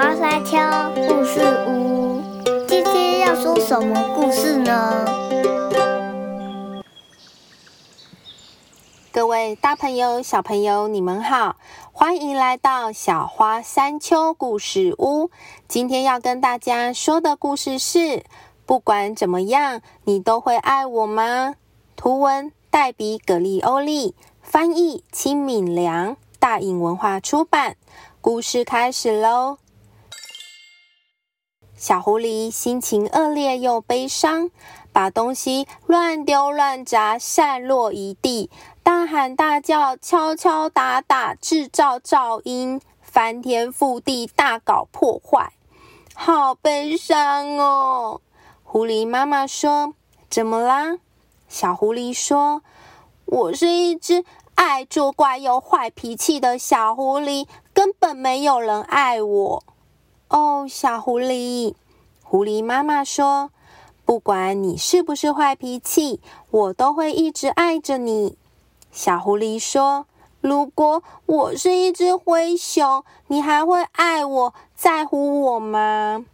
花山丘故事屋，今天要说什么故事呢？各位大朋友、小朋友，你们好，欢迎来到小花山丘故事屋。今天要跟大家说的故事是：不管怎么样，你都会爱我吗？图文黛比·葛利欧利，翻译清敏良，大隐文化出版。故事开始喽！小狐狸心情恶劣又悲伤，把东西乱丢乱砸，散落一地，大喊大叫，敲敲打打，制造噪音，翻天覆地，大搞破坏，好悲伤哦！狐狸妈妈说：“怎么啦？”小狐狸说：“我是一只爱作怪又坏脾气的小狐狸。”根本没有人爱我哦，小狐狸。狐狸妈妈说：“不管你是不是坏脾气，我都会一直爱着你。”小狐狸说：“如果我是一只灰熊，你还会爱我、在乎我吗？”“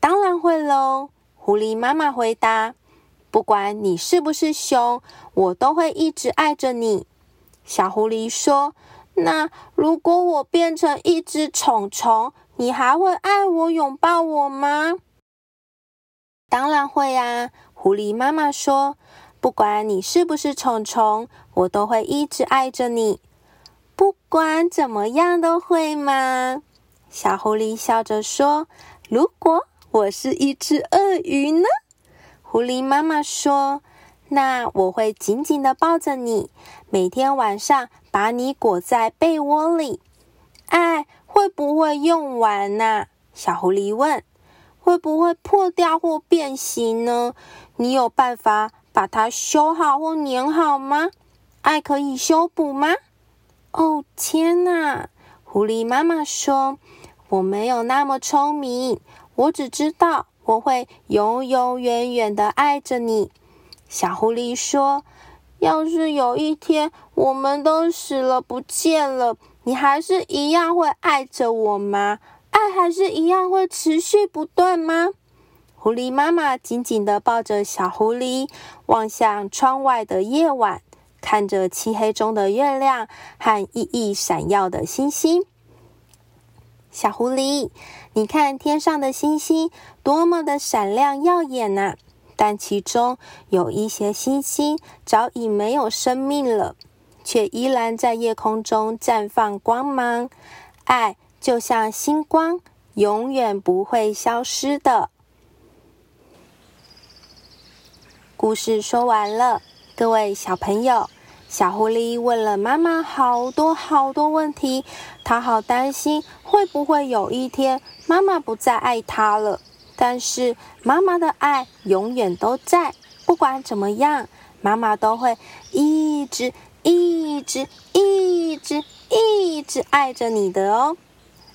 当然会喽。”狐狸妈妈回答：“不管你是不是熊，我都会一直爱着你。”小狐狸说。那如果我变成一只虫虫，你还会爱我、拥抱我吗？当然会啊！狐狸妈妈说：“不管你是不是虫虫，我都会一直爱着你。不管怎么样都会吗？”小狐狸笑着说：“如果我是一只鳄鱼呢？”狐狸妈妈说：“那我会紧紧的抱着你，每天晚上。”把你裹在被窝里，爱会用完呐？小狐狸问。会不会破掉或变形呢？你有办法把它修好或粘好吗？爱可以修补吗？哦，天哪！狐狸妈妈说：“我没有那么聪明，我只知道我会永永远远的爱着你。”小狐狸说。要是有一天我们都死了不见了，你还是一样会爱着我吗？爱还是一样会持续不断吗？狐狸妈妈紧紧地抱着小狐狸，望向窗外的夜晚，看着漆黑中的月亮和熠熠闪耀的星星。小狐狸，你看天上的星星多么的闪亮耀眼呐！但其中有一些星星早已没有生命了，却依然在夜空中绽放光芒。爱就像星光，永远不会消失的。故事说完了，各位小朋友，小狐狸问了妈妈好多好多问题，它好担心会不会有一天妈妈不再爱他了。但是妈妈的爱永远都在，不管怎么样，妈妈都会一直、一直、一直、一直爱着你的哦。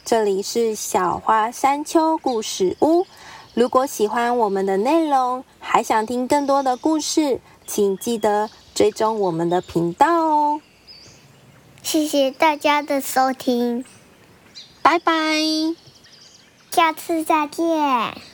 这里是小花山丘故事屋。如果喜欢我们的内容，还想听更多的故事，请记得追踪我们的频道哦。谢谢大家的收听，拜拜，下次再见。